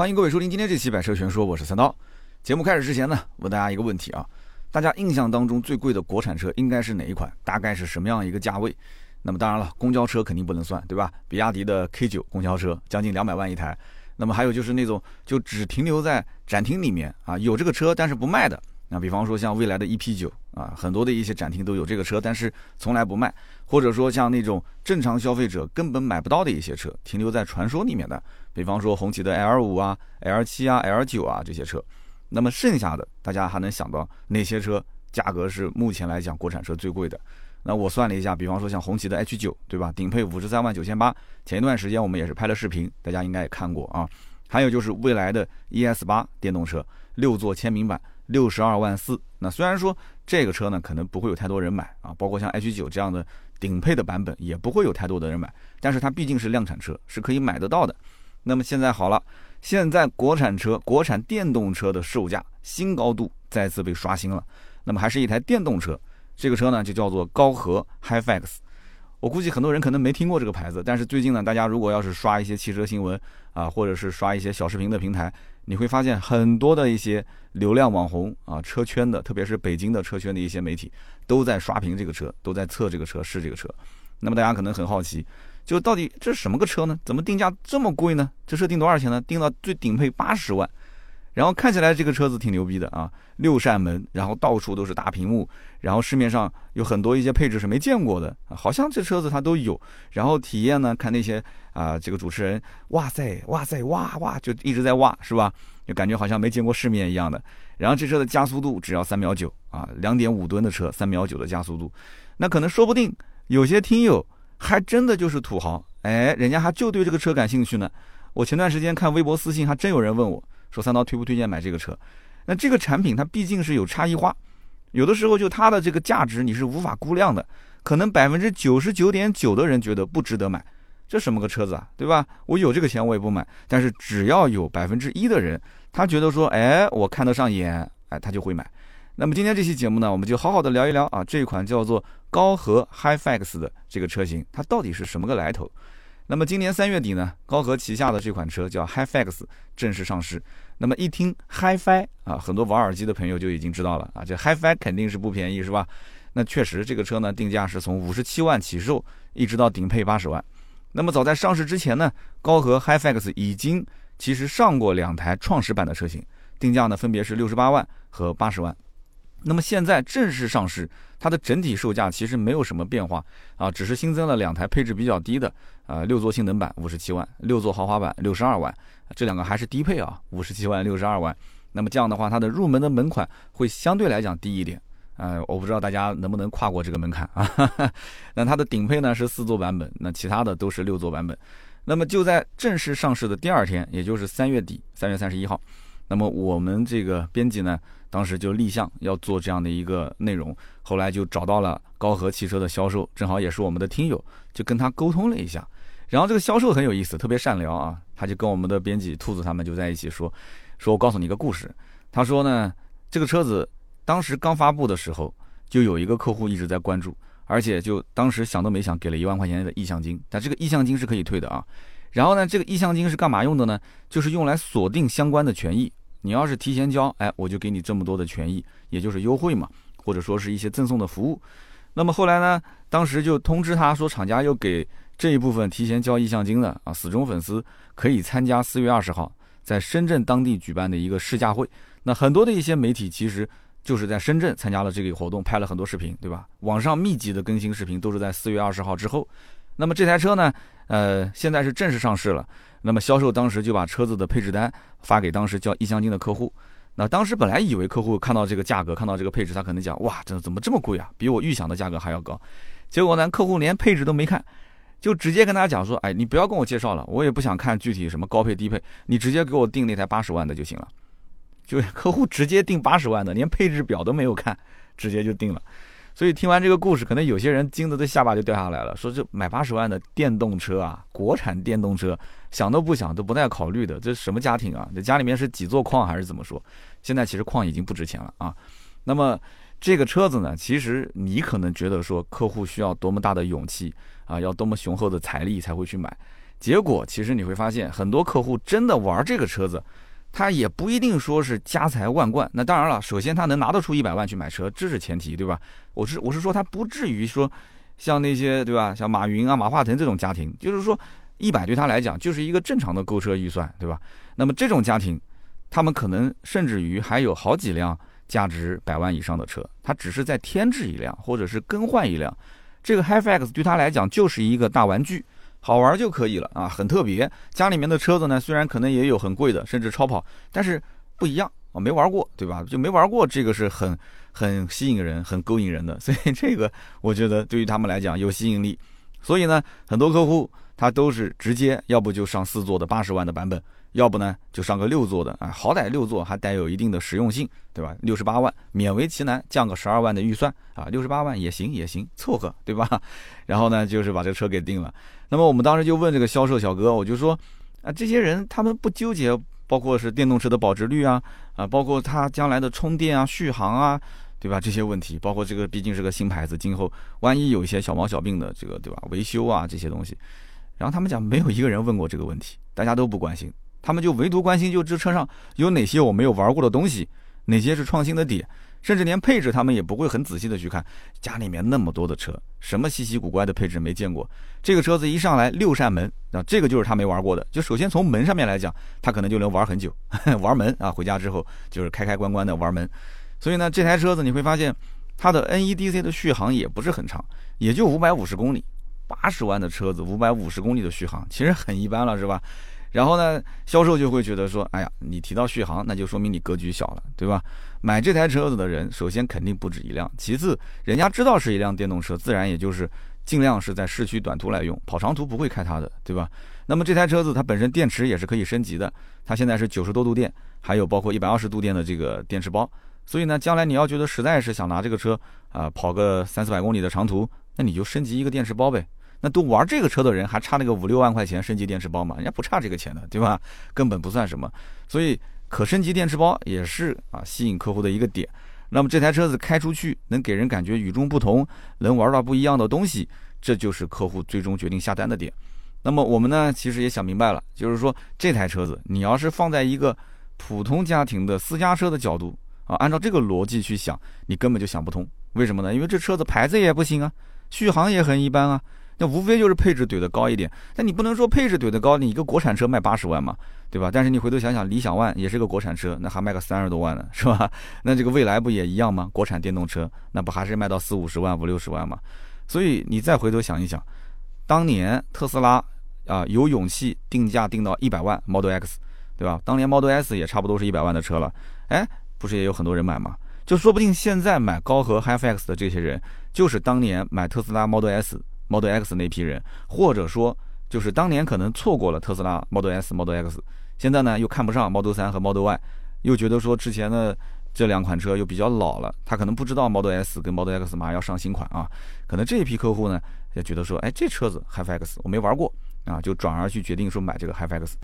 欢迎各位收听今天这期《百车全说》，我是三刀。节目开始之前呢，问大家一个问题啊：大家印象当中最贵的国产车应该是哪一款？大概是什么样一个价位？那么当然了，公交车肯定不能算，对吧？比亚迪的 K9 公交车将近两百万一台。那么还有就是那种就只停留在展厅里面啊，有这个车但是不卖的。那比方说像未来的 EP9 啊，很多的一些展厅都有这个车，但是从来不卖。或者说像那种正常消费者根本买不到的一些车，停留在传说里面的，比方说红旗的 L 五啊、L 七啊、L 九啊这些车，那么剩下的大家还能想到哪些车价格是目前来讲国产车最贵的？那我算了一下，比方说像红旗的 H 九，对吧？顶配五十三万九千八，前一段时间我们也是拍了视频，大家应该也看过啊。还有就是蔚来的 ES 八电动车，六座签名版，六十二万四。那虽然说这个车呢可能不会有太多人买啊，包括像 H 九这样的。顶配的版本也不会有太多的人买，但是它毕竟是量产车，是可以买得到的。那么现在好了，现在国产车、国产电动车的售价新高度再次被刷新了。那么还是一台电动车，这个车呢就叫做高和 HiFX。我估计很多人可能没听过这个牌子，但是最近呢，大家如果要是刷一些汽车新闻啊，或者是刷一些小视频的平台，你会发现很多的一些流量网红啊，车圈的，特别是北京的车圈的一些媒体，都在刷屏这个车，都在测这个车，试这个车。那么大家可能很好奇，就到底这是什么个车呢？怎么定价这么贵呢？这车定多少钱呢？定到最顶配八十万。然后看起来这个车子挺牛逼的啊，六扇门，然后到处都是大屏幕，然后市面上有很多一些配置是没见过的，好像这车子它都有。然后体验呢，看那些啊，这个主持人，哇塞，哇塞，哇哇，就一直在哇，是吧？就感觉好像没见过世面一样的。然后这车的加速度只要三秒九啊，两点五吨的车，三秒九的加速度，那可能说不定有些听友还真的就是土豪，哎，人家还就对这个车感兴趣呢。我前段时间看微博私信，还真有人问我。说三刀推不推荐买这个车？那这个产品它毕竟是有差异化，有的时候就它的这个价值你是无法估量的，可能百分之九十九点九的人觉得不值得买，这什么个车子啊，对吧？我有这个钱我也不买，但是只要有百分之一的人，他觉得说，哎，我看得上眼，哎，他就会买。那么今天这期节目呢，我们就好好的聊一聊啊，这款叫做高和 HiFX 的这个车型，它到底是什么个来头？那么今年三月底呢，高和旗下的这款车叫 HiFX 正式上市。那么一听 HiFi 啊，很多玩耳机的朋友就已经知道了啊，这 HiFi 肯定是不便宜，是吧？那确实这个车呢，定价是从五十七万起售，一直到顶配八十万。那么早在上市之前呢，高和 HiFix 已经其实上过两台创始版的车型，定价呢分别是六十八万和八十万。那么现在正式上市，它的整体售价其实没有什么变化啊，只是新增了两台配置比较低的呃，六座性能版五十七万，六座豪华版六十二万，这两个还是低配啊，五十七万六十二万。那么这样的话，它的入门的门槛会相对来讲低一点，呃，我不知道大家能不能跨过这个门槛啊。那它的顶配呢是四座版本，那其他的都是六座版本。那么就在正式上市的第二天，也就是三月底，三月三十一号，那么我们这个编辑呢。当时就立项要做这样的一个内容，后来就找到了高和汽车的销售，正好也是我们的听友，就跟他沟通了一下。然后这个销售很有意思，特别善良啊，他就跟我们的编辑兔子他们就在一起说，说我告诉你一个故事。他说呢，这个车子当时刚发布的时候，就有一个客户一直在关注，而且就当时想都没想给了一万块钱的意向金，但这个意向金是可以退的啊。然后呢，这个意向金是干嘛用的呢？就是用来锁定相关的权益。你要是提前交，哎，我就给你这么多的权益，也就是优惠嘛，或者说是一些赠送的服务。那么后来呢，当时就通知他说，厂家又给这一部分提前交意向金的啊，死忠粉丝可以参加四月二十号在深圳当地举办的一个试驾会。那很多的一些媒体其实就是在深圳参加了这个活动，拍了很多视频，对吧？网上密集的更新视频都是在四月二十号之后。那么这台车呢，呃，现在是正式上市了。那么销售当时就把车子的配置单发给当时交意向金的客户。那当时本来以为客户看到这个价格，看到这个配置，他可能讲哇，这怎么这么贵啊？比我预想的价格还要高。结果呢，客户连配置都没看，就直接跟他讲说，哎，你不要跟我介绍了，我也不想看具体什么高配低配，你直接给我定那台八十万的就行了。就 客户直接定八十万的，连配置表都没有看，直接就定了。所以听完这个故事，可能有些人惊得这下巴就掉下来了，说这买八十万的电动车啊，国产电动车，想都不想都不带考虑的，这什么家庭啊？这家里面是几座矿还是怎么说？现在其实矿已经不值钱了啊。那么这个车子呢，其实你可能觉得说客户需要多么大的勇气啊，要多么雄厚的财力才会去买。结果其实你会发现，很多客户真的玩这个车子，他也不一定说是家财万贯。那当然了，首先他能拿得出一百万去买车，这是前提，对吧？我是我是说他不至于说像那些对吧，像马云啊、马化腾这种家庭，就是说一百对他来讲就是一个正常的购车预算，对吧？那么这种家庭，他们可能甚至于还有好几辆价值百万以上的车，他只是在添置一辆或者是更换一辆。这个 HiFX 对他来讲就是一个大玩具，好玩就可以了啊，很特别。家里面的车子呢，虽然可能也有很贵的，甚至超跑，但是不一样啊，没玩过，对吧？就没玩过，这个是很很吸引人、很勾引人的。所以这个我觉得对于他们来讲有吸引力。所以呢，很多客户他都是直接，要不就上四座的八十万的版本。要不呢，就上个六座的啊，好歹六座还带有一定的实用性，对吧？六十八万，勉为其难降个十二万的预算啊，六十八万也行也行，凑合，对吧？然后呢，就是把这个车给定了。那么我们当时就问这个销售小哥，我就说啊，这些人他们不纠结，包括是电动车的保值率啊，啊，包括它将来的充电啊、续航啊，对吧？这些问题，包括这个毕竟是个新牌子，今后万一有一些小毛小病的这个，对吧？维修啊这些东西，然后他们讲没有一个人问过这个问题，大家都不关心。他们就唯独关心，就这车上有哪些我没有玩过的东西，哪些是创新的点，甚至连配置他们也不会很仔细的去看。家里面那么多的车，什么稀奇古怪的配置没见过？这个车子一上来六扇门，啊，这个就是他没玩过的。就首先从门上面来讲，他可能就能玩很久，玩门啊，回家之后就是开开关关的玩门。所以呢，这台车子你会发现，它的 NEDC 的续航也不是很长，也就五百五十公里。八十万的车子，五百五十公里的续航，其实很一般了，是吧？然后呢，销售就会觉得说，哎呀，你提到续航，那就说明你格局小了，对吧？买这台车子的人，首先肯定不止一辆，其次，人家知道是一辆电动车，自然也就是尽量是在市区短途来用，跑长途不会开它的，对吧？那么这台车子它本身电池也是可以升级的，它现在是九十多度电，还有包括一百二十度电的这个电池包，所以呢，将来你要觉得实在是想拿这个车啊跑个三四百公里的长途，那你就升级一个电池包呗。那都玩这个车的人还差那个五六万块钱升级电池包吗？人家不差这个钱的，对吧？根本不算什么。所以可升级电池包也是啊吸引客户的一个点。那么这台车子开出去能给人感觉与众不同，能玩到不一样的东西，这就是客户最终决定下单的点。那么我们呢，其实也想明白了，就是说这台车子你要是放在一个普通家庭的私家车的角度啊，按照这个逻辑去想，你根本就想不通。为什么呢？因为这车子牌子也不行啊，续航也很一般啊。那无非就是配置怼得高一点，但你不能说配置怼得高，你一个国产车卖八十万嘛，对吧？但是你回头想想，理想 ONE 也是个国产车，那还卖个三十多万呢，是吧？那这个未来不也一样吗？国产电动车那不还是卖到四五十万、五六十万吗？所以你再回头想一想，当年特斯拉啊有勇气定价定到一百万 Model X，对吧？当年 Model S 也差不多是一百万的车了，哎，不是也有很多人买吗？就说不定现在买高和 HiFX 的这些人，就是当年买特斯拉 Model S。Model X 那批人，或者说就是当年可能错过了特斯拉 Model S、Model X，现在呢又看不上 Model 3和 Model Y，又觉得说之前的这两款车又比较老了，他可能不知道 Model S 跟 Model X 马上要上新款啊，可能这一批客户呢也觉得说，哎，这车子 HiFX 我没玩过啊，就转而去决定说买这个 HiFX。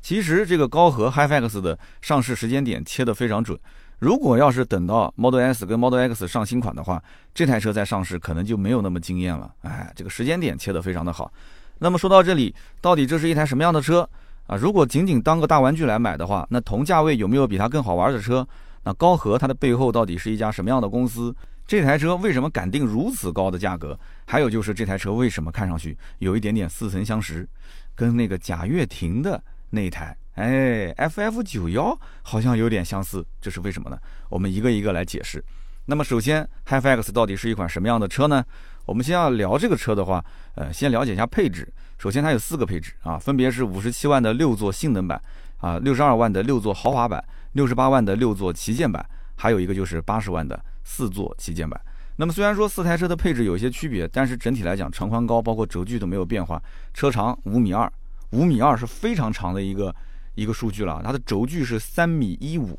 其实这个高和 HiFX 的上市时间点切得非常准。如果要是等到 Model S 跟 Model X 上新款的话，这台车在上市可能就没有那么惊艳了。哎，这个时间点切得非常的好。那么说到这里，到底这是一台什么样的车啊？如果仅仅当个大玩具来买的话，那同价位有没有比它更好玩的车？那高和它的背后到底是一家什么样的公司？这台车为什么敢定如此高的价格？还有就是这台车为什么看上去有一点点似曾相识，跟那个贾跃亭的那台？哎，FF 九幺好像有点相似，这是为什么呢？我们一个一个来解释。那么首先，HiFX 到底是一款什么样的车呢？我们先要聊这个车的话，呃，先了解一下配置。首先它有四个配置啊，分别是五十七万的六座性能版啊，六十二万的六座豪华版，六十八万的六座旗舰版，还有一个就是八十万的四座旗舰版。那么虽然说四台车的配置有一些区别，但是整体来讲，长宽高包括轴距都没有变化。车长五米二，五米二是非常长的一个。一个数据了，它的轴距是三米一五，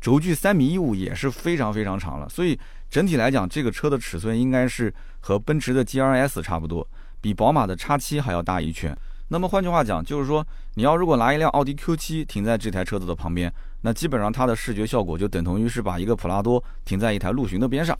轴距三米一五也是非常非常长了，所以整体来讲，这个车的尺寸应该是和奔驰的 G R S 差不多，比宝马的叉七还要大一圈。那么换句话讲，就是说你要如果拿一辆奥迪 Q 七停在这台车子的旁边，那基本上它的视觉效果就等同于是把一个普拉多停在一台陆巡的边上。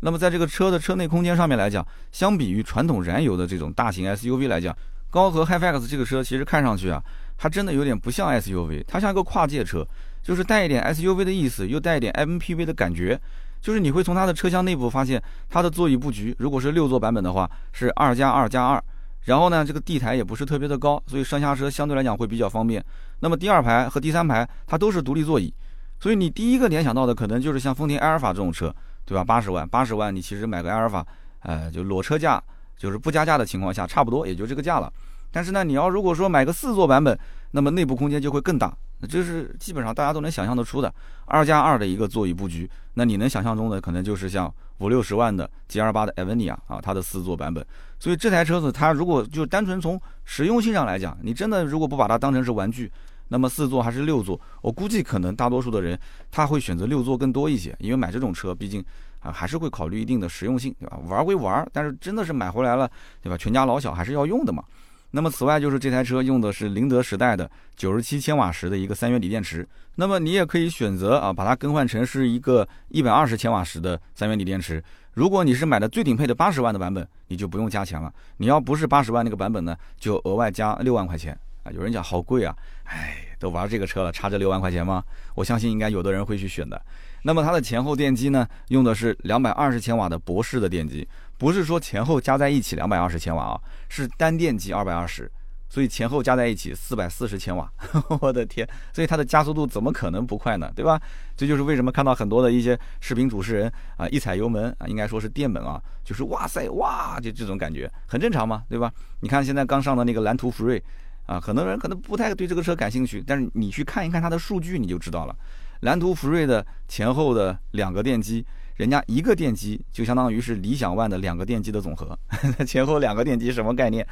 那么在这个车的车内空间上面来讲，相比于传统燃油的这种大型 S U V 来讲，高和 HiFX 这个车其实看上去啊，它真的有点不像 SUV，它像一个跨界车，就是带一点 SUV 的意思，又带一点 MPV 的感觉。就是你会从它的车厢内部发现，它的座椅布局，如果是六座版本的话，是二加二加二。然后呢，这个地台也不是特别的高，所以上下车相对来讲会比较方便。那么第二排和第三排它都是独立座椅，所以你第一个联想到的可能就是像丰田埃尔法这种车，对吧？八十万，八十万你其实买个埃尔法，呃，就裸车价，就是不加价的情况下，差不多也就这个价了。但是呢，你要如果说买个四座版本，那么内部空间就会更大。那这是基本上大家都能想象得出的，二加二的一个座椅布局。那你能想象中的可能就是像五六十万的 G L 八的 Evnia 啊，它的四座版本。所以这台车子它如果就单纯从实用性上来讲，你真的如果不把它当成是玩具，那么四座还是六座，我估计可能大多数的人他会选择六座更多一些，因为买这种车毕竟啊还是会考虑一定的实用性，对吧？玩归玩，但是真的是买回来了，对吧？全家老小还是要用的嘛。那么此外，就是这台车用的是宁德时代的九十七千瓦时的一个三元锂电池。那么你也可以选择啊，把它更换成是一个一百二十千瓦时的三元锂电池。如果你是买的最顶配的八十万的版本，你就不用加钱了。你要不是八十万那个版本呢，就额外加六万块钱啊。有人讲好贵啊，哎，都玩这个车了，差这六万块钱吗？我相信应该有的人会去选的。那么它的前后电机呢，用的是两百二十千瓦的博世的电机。不是说前后加在一起两百二十千瓦啊，是单电机二百二十，所以前后加在一起四百四十千瓦。我的天，所以它的加速度怎么可能不快呢？对吧？这就是为什么看到很多的一些视频主持人啊，一踩油门啊，应该说是电门啊，就是哇塞哇，就这种感觉，很正常嘛，对吧？你看现在刚上的那个蓝图福瑞啊，很多人可能不太对这个车感兴趣，但是你去看一看它的数据，你就知道了。蓝图福瑞的前后的两个电机。人家一个电机就相当于是理想 ONE 的两个电机的总和，前后两个电机什么概念？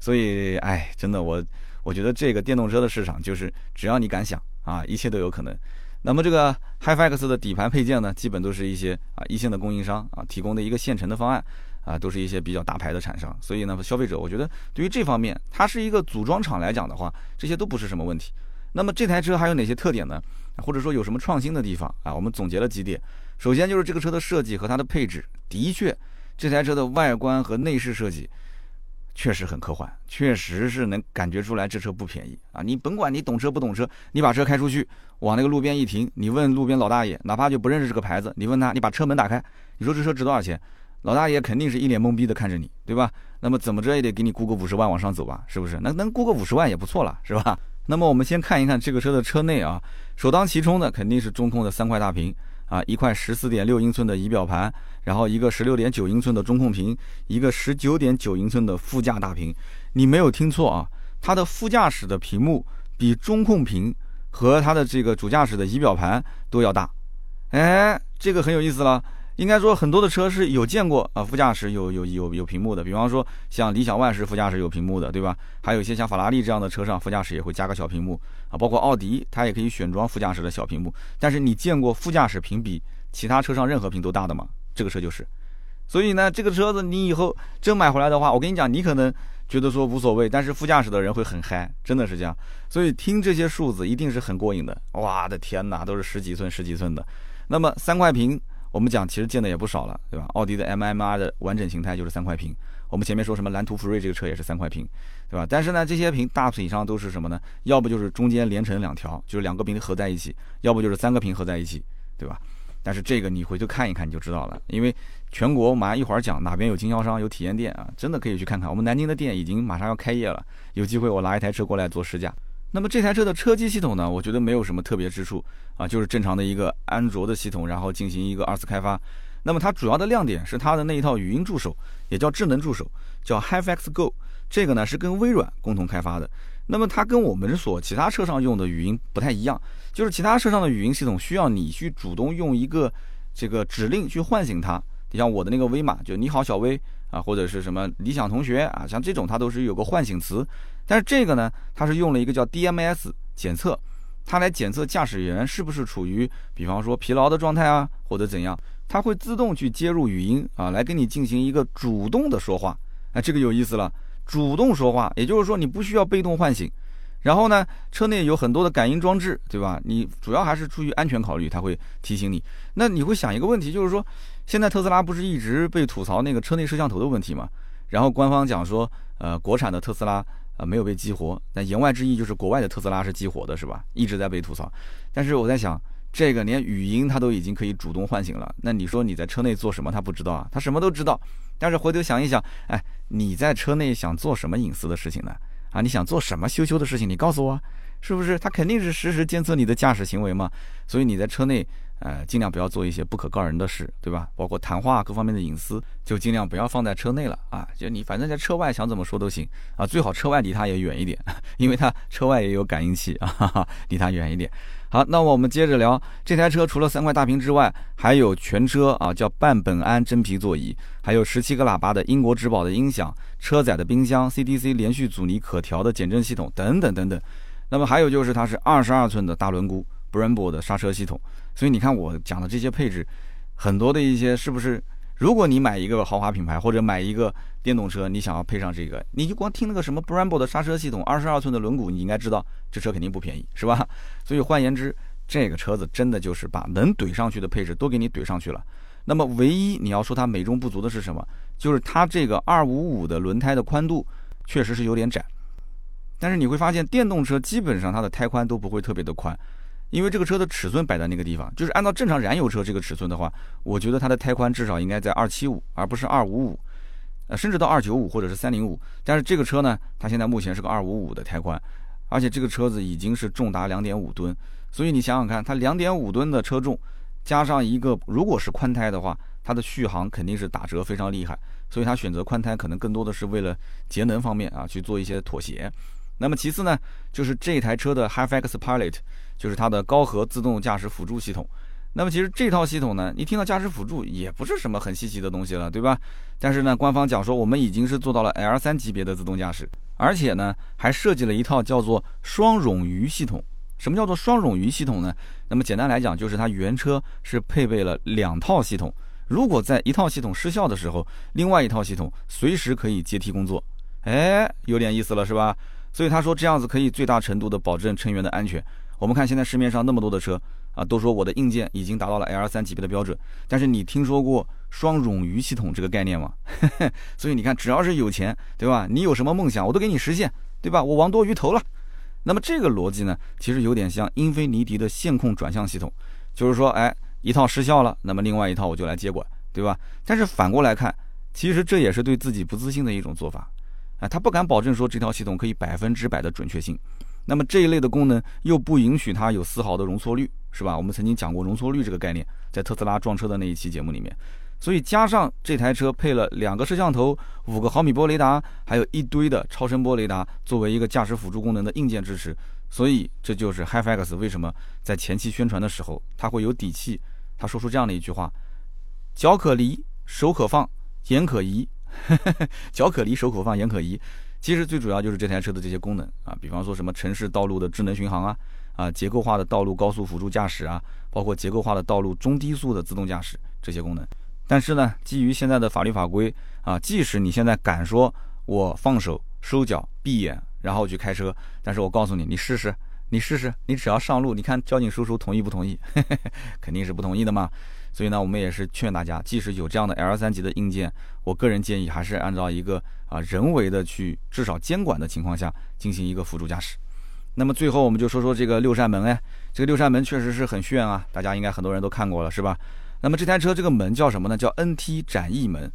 所以，哎，真的，我我觉得这个电动车的市场就是只要你敢想啊，一切都有可能。那么这个 HiFX 的底盘配件呢，基本都是一些啊一线的供应商啊提供的一个现成的方案啊，都是一些比较大牌的厂商。所以呢，消费者我觉得对于这方面，它是一个组装厂来讲的话，这些都不是什么问题。那么这台车还有哪些特点呢？或者说有什么创新的地方啊？我们总结了几点。首先就是这个车的设计和它的配置，的确，这台车的外观和内饰设计确实很科幻，确实是能感觉出来这车不便宜啊！你甭管你懂车不懂车，你把车开出去，往那个路边一停，你问路边老大爷，哪怕就不认识这个牌子，你问他，你把车门打开，你说这车值多少钱？老大爷肯定是一脸懵逼的看着你，对吧？那么怎么着也得给你估个五十万往上走吧，是不是？能能估个五十万也不错了，是吧？那么我们先看一看这个车的车内啊，首当其冲的肯定是中控的三块大屏。啊，一块十四点六英寸的仪表盘，然后一个十六点九英寸的中控屏，一个十九点九英寸的副驾大屏。你没有听错啊，它的副驾驶的屏幕比中控屏和它的这个主驾驶的仪表盘都要大。哎，这个很有意思了。应该说很多的车是有见过啊，副驾驶有有有有屏幕的，比方说像理想 ONE 是副驾驶有屏幕的，对吧？还有一些像法拉利这样的车上副驾驶也会加个小屏幕啊，包括奥迪它也可以选装副驾驶的小屏幕。但是你见过副驾驶屏比其他车上任何屏都大的吗？这个车就是。所以呢，这个车子你以后真买回来的话，我跟你讲，你可能觉得说无所谓，但是副驾驶的人会很嗨，真的是这样。所以听这些数字一定是很过瘾的。哇的天哪，都是十几寸十几寸的。那么三块屏。我们讲其实见的也不少了，对吧？奥迪的 MMR 的完整形态就是三块屏。我们前面说什么蓝图福瑞这个车也是三块屏，对吧？但是呢，这些屏大体上都是什么呢？要不就是中间连成两条，就是两个屏合在一起；要不就是三个屏合在一起，对吧？但是这个你回去看一看你就知道了，因为全国马上一会儿讲哪边有经销商有体验店啊，真的可以去看看。我们南京的店已经马上要开业了，有机会我拿一台车过来做试驾。那么这台车的车机系统呢，我觉得没有什么特别之处啊，就是正常的一个安卓的系统，然后进行一个二次开发。那么它主要的亮点是它的那一套语音助手，也叫智能助手，叫 HiFX Go。这个呢是跟微软共同开发的。那么它跟我们所其他车上用的语音不太一样，就是其他车上的语音系统需要你去主动用一个这个指令去唤醒它。你像我的那个威马，就你好小威啊，或者是什么理想同学啊，像这种它都是有个唤醒词。但是这个呢，它是用了一个叫 DMS 检测，它来检测驾驶员是不是处于，比方说疲劳的状态啊，或者怎样，它会自动去接入语音啊，来跟你进行一个主动的说话。哎，这个有意思了，主动说话，也就是说你不需要被动唤醒。然后呢，车内有很多的感应装置，对吧？你主要还是出于安全考虑，它会提醒你。那你会想一个问题，就是说，现在特斯拉不是一直被吐槽那个车内摄像头的问题吗？然后官方讲说，呃，国产的特斯拉啊没有被激活，那言外之意就是国外的特斯拉是激活的，是吧？一直在被吐槽。但是我在想，这个连语音它都已经可以主动唤醒了，那你说你在车内做什么，他不知道啊？他什么都知道。但是回头想一想，哎，你在车内想做什么隐私的事情呢？啊，你想做什么羞羞的事情？你告诉我，是不是？他肯定是实时监测你的驾驶行为嘛。所以你在车内。呃，尽量不要做一些不可告人的事，对吧？包括谈话各方面的隐私，就尽量不要放在车内了啊。就你反正在车外想怎么说都行啊，最好车外离它也远一点，因为它车外也有感应器啊，哈 哈离它远一点。好，那我们接着聊这台车，除了三块大屏之外，还有全车啊叫半苯胺真皮座椅，还有十七个喇叭的英国之宝的音响，车载的冰箱，CDC 连续阻尼可调的减震系统等等等等。那么还有就是它是二十二寸的大轮毂。Brembo 的刹车系统，所以你看我讲的这些配置，很多的一些是不是？如果你买一个豪华品牌或者买一个电动车，你想要配上这个，你就光听那个什么 Brembo 的刹车系统，二十二寸的轮毂，你应该知道这车肯定不便宜，是吧？所以换言之，这个车子真的就是把能怼上去的配置都给你怼上去了。那么唯一你要说它美中不足的是什么？就是它这个二五五的轮胎的宽度确实是有点窄，但是你会发现电动车基本上它的胎宽都不会特别的宽。因为这个车的尺寸摆在那个地方，就是按照正常燃油车这个尺寸的话，我觉得它的胎宽至少应该在二七五，而不是二五五，呃，甚至到二九五或者是三零五。但是这个车呢，它现在目前是个二五五的胎宽，而且这个车子已经是重达两点五吨，所以你想想看，它两点五吨的车重，加上一个如果是宽胎的话，它的续航肯定是打折非常厉害，所以它选择宽胎可能更多的是为了节能方面啊去做一些妥协。那么其次呢，就是这台车的 HiFX Pilot。就是它的高核自动驾驶辅助系统，那么其实这套系统呢，你听到驾驶辅助也不是什么很稀奇的东西了，对吧？但是呢，官方讲说我们已经是做到了 L 三级别的自动驾驶，而且呢还设计了一套叫做双冗余系统。什么叫做双冗余系统呢？那么简单来讲，就是它原车是配备了两套系统，如果在一套系统失效的时候，另外一套系统随时可以接替工作。哎，有点意思了，是吧？所以他说这样子可以最大程度的保证成员的安全。我们看现在市面上那么多的车啊，都说我的硬件已经达到了 L 三级别的标准，但是你听说过双冗余系统这个概念吗？所以你看，只要是有钱，对吧？你有什么梦想，我都给你实现，对吧？我王多鱼投了。那么这个逻辑呢，其实有点像英菲尼迪的线控转向系统，就是说，哎，一套失效了，那么另外一套我就来接管，对吧？但是反过来看，其实这也是对自己不自信的一种做法，啊，他不敢保证说这套系统可以百分之百的准确性。那么这一类的功能又不允许它有丝毫的容错率，是吧？我们曾经讲过容错率这个概念，在特斯拉撞车的那一期节目里面。所以加上这台车配了两个摄像头、五个毫米波雷达，还有一堆的超声波雷达，作为一个驾驶辅助功能的硬件支持。所以这就是 HiFX 为什么在前期宣传的时候，他会有底气，他说出这样的一句话：脚可离，手可放，眼可移。脚可离，手可放，眼可移。其实最主要就是这台车的这些功能啊，比方说什么城市道路的智能巡航啊，啊结构化的道路高速辅助驾驶啊，包括结构化的道路中低速的自动驾驶这些功能。但是呢，基于现在的法律法规啊，即使你现在敢说我放手收脚闭眼然后去开车，但是我告诉你，你试试，你试试，你只要上路，你看交警叔叔同意不同意？肯定是不同意的嘛。所以呢，我们也是劝大家，即使有这样的 L 三级的硬件，我个人建议还是按照一个啊人为的去至少监管的情况下进行一个辅助驾驶。那么最后我们就说说这个六扇门哎，这个六扇门确实是很炫啊，大家应该很多人都看过了是吧？那么这台车这个门叫什么呢？叫 NT 展翼门。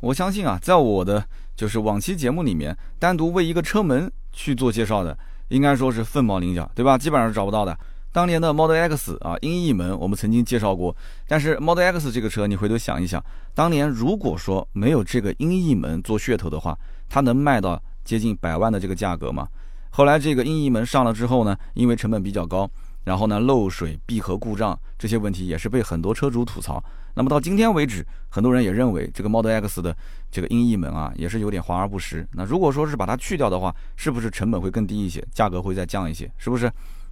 我相信啊，在我的就是往期节目里面单独为一个车门去做介绍的，应该说是凤毛麟角，对吧？基本上是找不到的。当年的 Model X 啊，音译门我们曾经介绍过，但是 Model X 这个车，你回头想一想，当年如果说没有这个音译门做噱头的话，它能卖到接近百万的这个价格吗？后来这个音译门上了之后呢，因为成本比较高，然后呢漏水、闭合故障这些问题也是被很多车主吐槽。那么到今天为止，很多人也认为这个 Model X 的这个音译门啊，也是有点华而不实。那如果说是把它去掉的话，是不是成本会更低一些，价格会再降一些？是不是？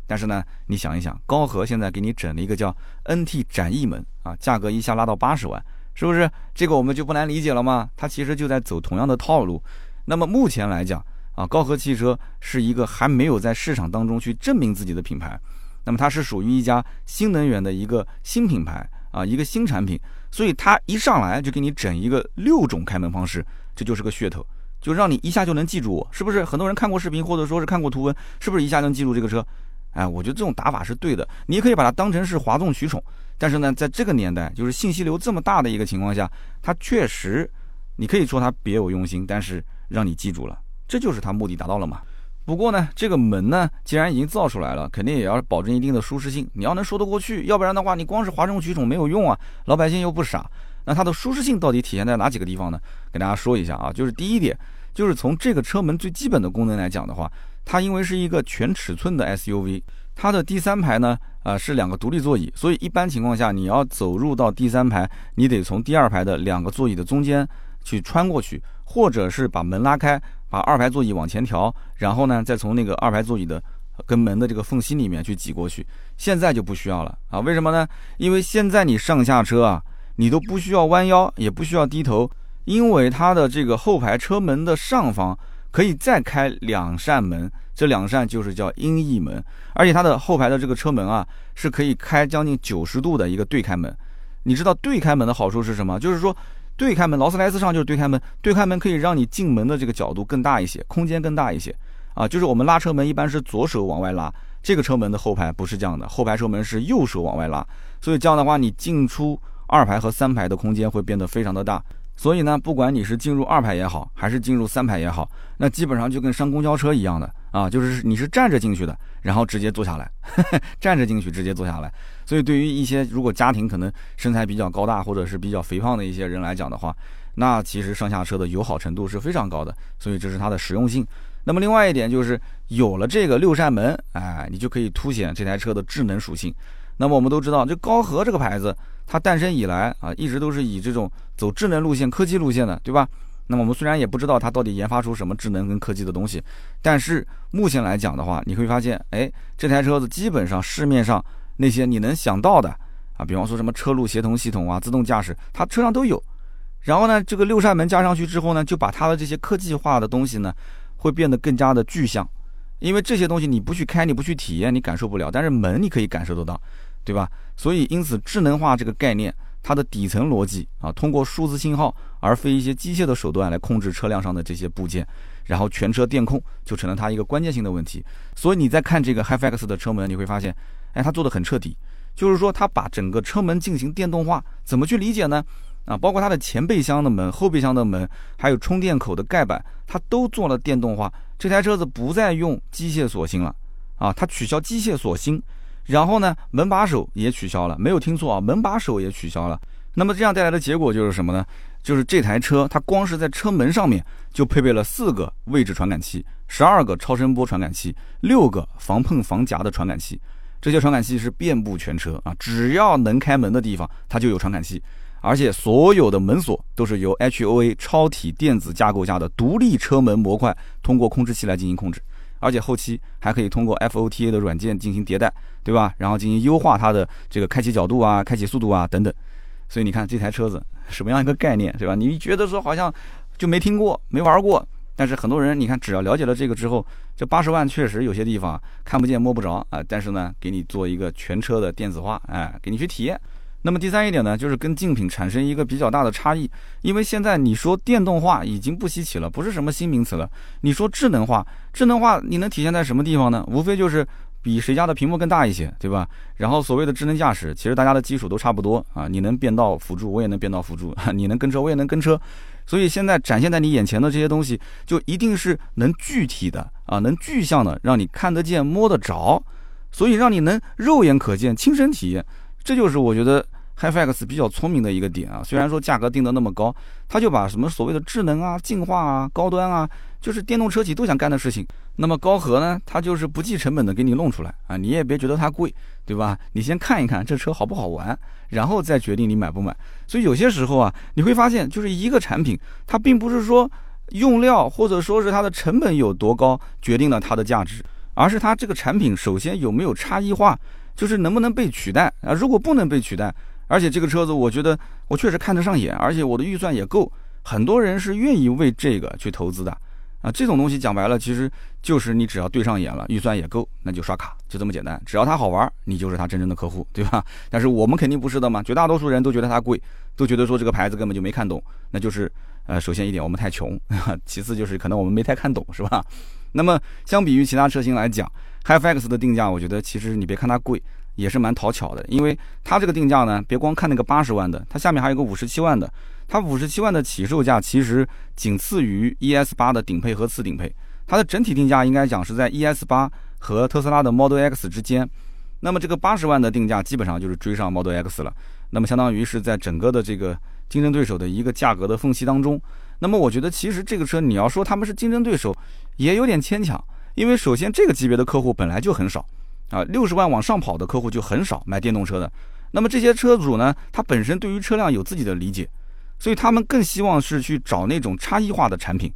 但是呢，你想一想，高和现在给你整了一个叫 NT 展翼门啊，价格一下拉到八十万，是不是？这个我们就不难理解了吗？它其实就在走同样的套路。那么目前来讲啊，高和汽车是一个还没有在市场当中去证明自己的品牌，那么它是属于一家新能源的一个新品牌啊，一个新产品，所以它一上来就给你整一个六种开门方式。这就是个噱头，就让你一下就能记住我，是不是？很多人看过视频或者说是看过图文，是不是一下能记住这个车？哎，我觉得这种打法是对的，你也可以把它当成是哗众取宠。但是呢，在这个年代，就是信息流这么大的一个情况下，它确实，你可以说它别有用心，但是让你记住了，这就是它目的达到了嘛。不过呢，这个门呢，既然已经造出来了，肯定也要保证一定的舒适性，你要能说得过去，要不然的话，你光是哗众取宠没有用啊。老百姓又不傻，那它的舒适性到底体现在哪几个地方呢？给大家说一下啊，就是第一点，就是从这个车门最基本的功能来讲的话，它因为是一个全尺寸的 SUV。它的第三排呢，啊是两个独立座椅，所以一般情况下你要走入到第三排，你得从第二排的两个座椅的中间去穿过去，或者是把门拉开，把二排座椅往前调，然后呢再从那个二排座椅的跟门的这个缝隙里面去挤过去。现在就不需要了啊？为什么呢？因为现在你上下车啊，你都不需要弯腰，也不需要低头，因为它的这个后排车门的上方可以再开两扇门。这两扇就是叫音译门，而且它的后排的这个车门啊，是可以开将近九十度的一个对开门。你知道对开门的好处是什么？就是说对开门，劳斯莱斯上就是对开门，对开门可以让你进门的这个角度更大一些，空间更大一些啊。就是我们拉车门一般是左手往外拉，这个车门的后排不是这样的，后排车门是右手往外拉，所以这样的话你进出二排和三排的空间会变得非常的大。所以呢，不管你是进入二排也好，还是进入三排也好，那基本上就跟上公交车一样的啊，就是你是站着进去的，然后直接坐下来，站着进去直接坐下来。所以对于一些如果家庭可能身材比较高大或者是比较肥胖的一些人来讲的话，那其实上下车的友好程度是非常高的。所以这是它的实用性。那么另外一点就是有了这个六扇门，哎，你就可以凸显这台车的智能属性。那么我们都知道，就高和这个牌子。它诞生以来啊，一直都是以这种走智能路线、科技路线的，对吧？那么我们虽然也不知道它到底研发出什么智能跟科技的东西，但是目前来讲的话，你会发现，哎，这台车子基本上市面上那些你能想到的啊，比方说什么车路协同系统啊、自动驾驶，它车上都有。然后呢，这个六扇门加上去之后呢，就把它的这些科技化的东西呢，会变得更加的具象。因为这些东西你不去开，你不去体验，你感受不了。但是门你可以感受得到。对吧？所以因此，智能化这个概念，它的底层逻辑啊，通过数字信号而非一些机械的手段来控制车辆上的这些部件，然后全车电控就成了它一个关键性的问题。所以你在看这个 HiFX 的车门，你会发现，哎，它做的很彻底，就是说它把整个车门进行电动化。怎么去理解呢？啊，包括它的前备箱的门、后备箱的门，还有充电口的盖板，它都做了电动化。这台车子不再用机械锁芯了，啊，它取消机械锁芯。然后呢，门把手也取消了，没有听错啊，门把手也取消了。那么这样带来的结果就是什么呢？就是这台车它光是在车门上面就配备了四个位置传感器、十二个超声波传感器、六个防碰防夹的传感器。这些传感器是遍布全车啊，只要能开门的地方它就有传感器，而且所有的门锁都是由 HOA 超体电子架构下的独立车门模块通过控制器来进行控制。而且后期还可以通过 FOTA 的软件进行迭代，对吧？然后进行优化它的这个开启角度啊、开启速度啊等等。所以你看这台车子什么样一个概念，对吧？你觉得说好像就没听过、没玩过，但是很多人你看只要了解了这个之后，这八十万确实有些地方看不见摸不着啊，但是呢，给你做一个全车的电子化，哎，给你去体验。那么第三一点呢，就是跟竞品产生一个比较大的差异，因为现在你说电动化已经不稀奇了，不是什么新名词了。你说智能化，智能化你能体现在什么地方呢？无非就是比谁家的屏幕更大一些，对吧？然后所谓的智能驾驶，其实大家的基础都差不多啊，你能变道辅助，我也能变道辅助，你能跟车，我也能跟车。所以现在展现在你眼前的这些东西，就一定是能具体的啊，能具象的，让你看得见、摸得着，所以让你能肉眼可见、亲身体验。这就是我觉得 HiFX 比较聪明的一个点啊，虽然说价格定得那么高，他就把什么所谓的智能啊、进化啊、高端啊，就是电动车企都想干的事情。那么高和呢，它就是不计成本的给你弄出来啊，你也别觉得它贵，对吧？你先看一看这车好不好玩，然后再决定你买不买。所以有些时候啊，你会发现，就是一个产品，它并不是说用料或者说是它的成本有多高决定了它的价值，而是它这个产品首先有没有差异化。就是能不能被取代啊？如果不能被取代，而且这个车子我觉得我确实看得上眼，而且我的预算也够，很多人是愿意为这个去投资的啊。这种东西讲白了，其实就是你只要对上眼了，预算也够，那就刷卡，就这么简单。只要它好玩，你就是它真正的客户，对吧？但是我们肯定不是的嘛，绝大多数人都觉得它贵，都觉得说这个牌子根本就没看懂，那就是呃，首先一点我们太穷，其次就是可能我们没太看懂，是吧？那么相比于其他车型来讲，HiFX 的定价，我觉得其实你别看它贵，也是蛮讨巧的，因为它这个定价呢，别光看那个八十万的，它下面还有个五十七万的，它五十七万的起售价其实仅次于 ES 八的顶配和次顶配，它的整体定价应该讲是在 ES 八和特斯拉的 Model X 之间。那么这个八十万的定价基本上就是追上 Model X 了，那么相当于是在整个的这个竞争对手的一个价格的缝隙当中。那么我觉得其实这个车你要说他们是竞争对手，也有点牵强，因为首先这个级别的客户本来就很少啊，六十万往上跑的客户就很少买电动车的。那么这些车主呢，他本身对于车辆有自己的理解，所以他们更希望是去找那种差异化的产品，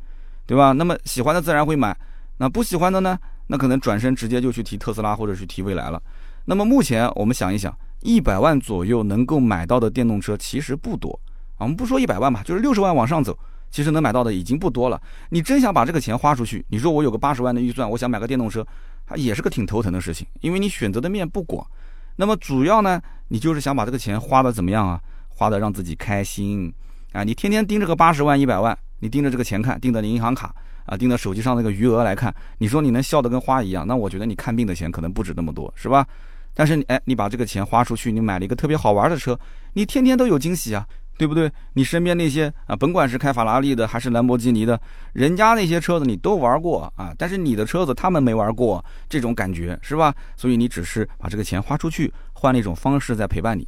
对吧？那么喜欢的自然会买，那不喜欢的呢，那可能转身直接就去提特斯拉或者去提蔚来了。那么目前我们想一想，一百万左右能够买到的电动车其实不多啊。我们不说一百万吧，就是六十万往上走，其实能买到的已经不多了。你真想把这个钱花出去，你说我有个八十万的预算，我想买个电动车，它也是个挺头疼的事情，因为你选择的面不广。那么主要呢，你就是想把这个钱花的怎么样啊？花的让自己开心啊！你天天盯着个八十万、一百万，你盯着这个钱看，盯着你银行卡。啊，盯着手机上那个余额来看，你说你能笑得跟花一样，那我觉得你看病的钱可能不止那么多，是吧？但是你哎，你把这个钱花出去，你买了一个特别好玩的车，你天天都有惊喜啊，对不对？你身边那些啊，甭管是开法拉利的还是兰博基尼的，人家那些车子你都玩过啊，但是你的车子他们没玩过，这种感觉是吧？所以你只是把这个钱花出去，换了一种方式在陪伴你。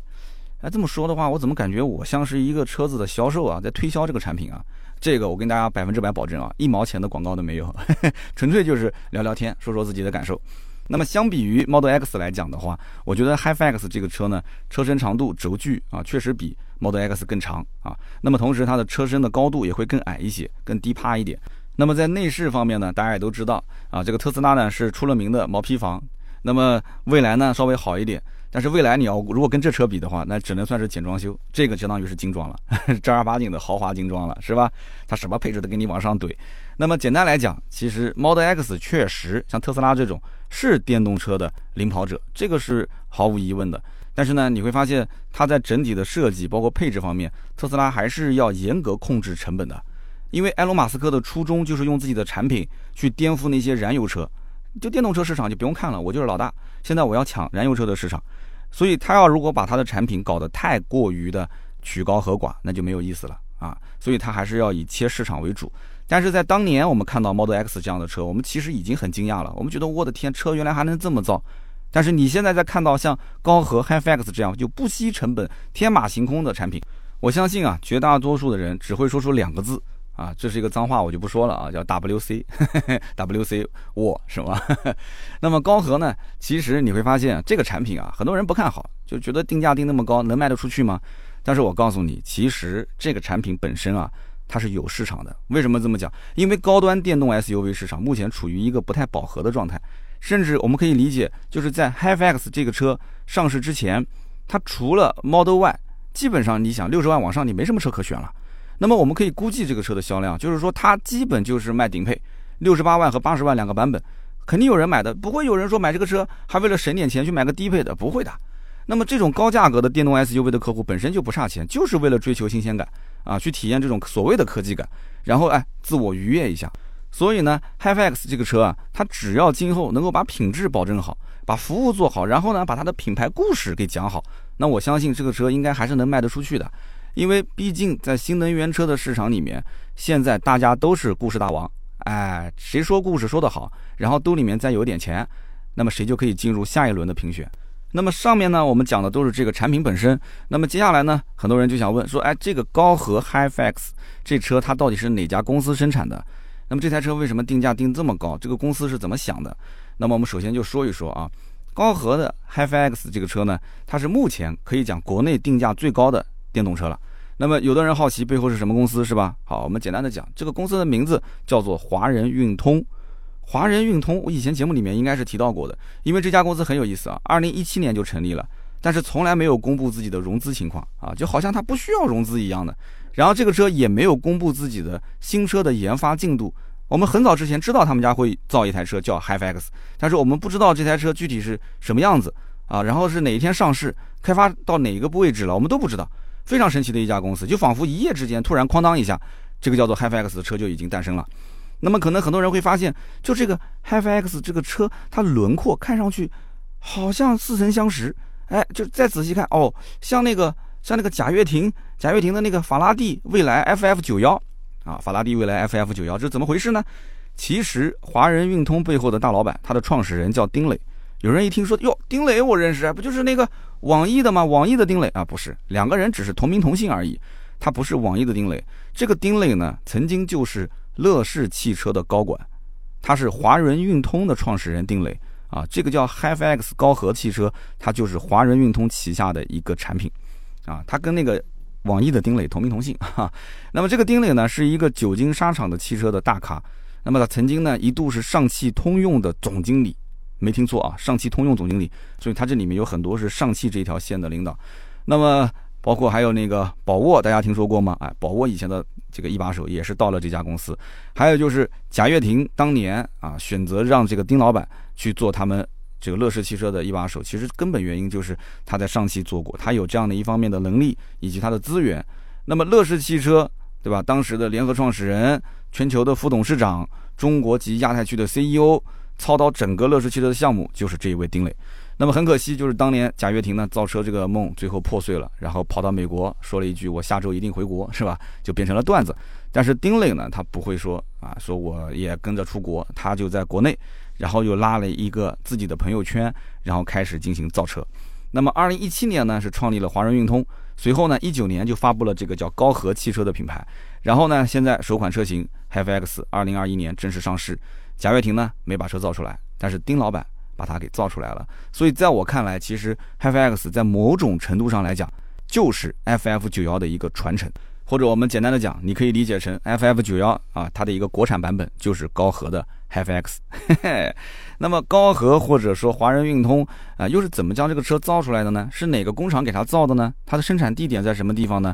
哎，这么说的话，我怎么感觉我像是一个车子的销售啊，在推销这个产品啊？这个我跟大家百分之百保证啊，一毛钱的广告都没有，纯粹就是聊聊天，说说自己的感受。那么相比于 Model X 来讲的话，我觉得 HiFX 这个车呢，车身长度、轴距啊，确实比 Model X 更长啊。那么同时它的车身的高度也会更矮一些，更低趴一点。那么在内饰方面呢，大家也都知道啊，这个特斯拉呢是出了名的毛坯房，那么未来呢稍微好一点。但是未来你要如果跟这车比的话，那只能算是简装修，这个相当于是精装了，正儿八经的豪华精装了，是吧？它什么配置都给你往上怼。那么简单来讲，其实 Model X 确实像特斯拉这种是电动车的领跑者，这个是毫无疑问的。但是呢，你会发现它在整体的设计包括配置方面，特斯拉还是要严格控制成本的，因为埃隆·马斯克的初衷就是用自己的产品去颠覆那些燃油车，就电动车市场就不用看了，我就是老大，现在我要抢燃油车的市场。所以他要如果把他的产品搞得太过于的曲高和寡，那就没有意思了啊！所以他还是要以切市场为主。但是在当年我们看到 Model X 这样的车，我们其实已经很惊讶了。我们觉得我的天，车原来还能这么造。但是你现在在看到像高和 HiFX 这样就不惜成本、天马行空的产品，我相信啊，绝大多数的人只会说出两个字。啊，这是一个脏话，我就不说了啊，叫 WC，WC 我是吧？那么高和呢？其实你会发现这个产品啊，很多人不看好，就觉得定价定那么高，能卖得出去吗？但是我告诉你，其实这个产品本身啊，它是有市场的。为什么这么讲？因为高端电动 SUV 市场目前处于一个不太饱和的状态，甚至我们可以理解，就是在 HiFX 这个车上市之前，它除了 Model Y，基本上你想六十万往上，你没什么车可选了。那么我们可以估计这个车的销量，就是说它基本就是卖顶配，六十八万和八十万两个版本，肯定有人买的，不会有人说买这个车还为了省点钱去买个低配的，不会的。那么这种高价格的电动 SUV 的客户本身就不差钱，就是为了追求新鲜感啊，去体验这种所谓的科技感，然后哎自我愉悦一下。所以呢，HiFX 这个车啊，它只要今后能够把品质保证好，把服务做好，然后呢把它的品牌故事给讲好，那我相信这个车应该还是能卖得出去的。因为毕竟在新能源车的市场里面，现在大家都是故事大王，哎，谁说故事说得好，然后兜里面再有点钱，那么谁就可以进入下一轮的评选。那么上面呢，我们讲的都是这个产品本身。那么接下来呢，很多人就想问说，哎，这个高和 HiFX 这车它到底是哪家公司生产的？那么这台车为什么定价定这么高？这个公司是怎么想的？那么我们首先就说一说啊，高和的 HiFX 这个车呢，它是目前可以讲国内定价最高的。电动车了，那么有的人好奇背后是什么公司是吧？好，我们简单的讲，这个公司的名字叫做华人运通。华人运通，我以前节目里面应该是提到过的，因为这家公司很有意思啊，二零一七年就成立了，但是从来没有公布自己的融资情况啊，就好像它不需要融资一样的。然后这个车也没有公布自己的新车的研发进度。我们很早之前知道他们家会造一台车叫 HiFX，但是我们不知道这台车具体是什么样子啊，然后是哪一天上市，开发到哪一个位置了，我们都不知道。非常神奇的一家公司，就仿佛一夜之间突然哐当一下，这个叫做 HiFi X 的车就已经诞生了。那么可能很多人会发现，就这个 HiFi X 这个车，它轮廓看上去好像似曾相识。哎，就再仔细看哦，像那个像那个贾跃亭，贾跃亭的那个法拉第未来 FF 九幺啊，法拉第未来 FF 九幺，这怎么回事呢？其实华人运通背后的大老板，他的创始人叫丁磊。有人一听说哟，丁磊我认识，不就是那个网易的吗？网易的丁磊啊，不是，两个人只是同名同姓而已。他不是网易的丁磊，这个丁磊呢，曾经就是乐视汽车的高管，他是华人运通的创始人丁磊啊。这个叫 HiFX 高和汽车，它就是华人运通旗下的一个产品啊。他跟那个网易的丁磊同名同姓 哈。那么这个丁磊呢，是一个久经沙场的汽车的大咖。那么他曾经呢，一度是上汽通用的总经理。没听错啊，上汽通用总经理，所以他这里面有很多是上汽这条线的领导。那么包括还有那个宝沃，大家听说过吗？哎，宝沃以前的这个一把手也是到了这家公司。还有就是贾跃亭当年啊，选择让这个丁老板去做他们这个乐视汽车的一把手，其实根本原因就是他在上汽做过，他有这样的一方面的能力以及他的资源。那么乐视汽车，对吧？当时的联合创始人、全球的副董事长、中国及亚太区的 CEO。操刀整个乐视汽车的项目就是这一位丁磊，那么很可惜，就是当年贾跃亭呢造车这个梦最后破碎了，然后跑到美国说了一句“我下周一定回国”，是吧？就变成了段子。但是丁磊呢，他不会说啊，说我也跟着出国，他就在国内，然后又拉了一个自己的朋友圈，然后开始进行造车。那么二零一七年呢是创立了华人运通，随后呢一九年就发布了这个叫高和汽车的品牌，然后呢现在首款车型 HiFX 二零二一年正式上市。贾跃亭呢没把车造出来，但是丁老板把它给造出来了。所以在我看来，其实 HiFX 在某种程度上来讲，就是 FF 九幺的一个传承，或者我们简单的讲，你可以理解成 FF 九幺啊，它的一个国产版本就是高和的 HiFX。那么高和或者说华人运通啊，又是怎么将这个车造出来的呢？是哪个工厂给它造的呢？它的生产地点在什么地方呢？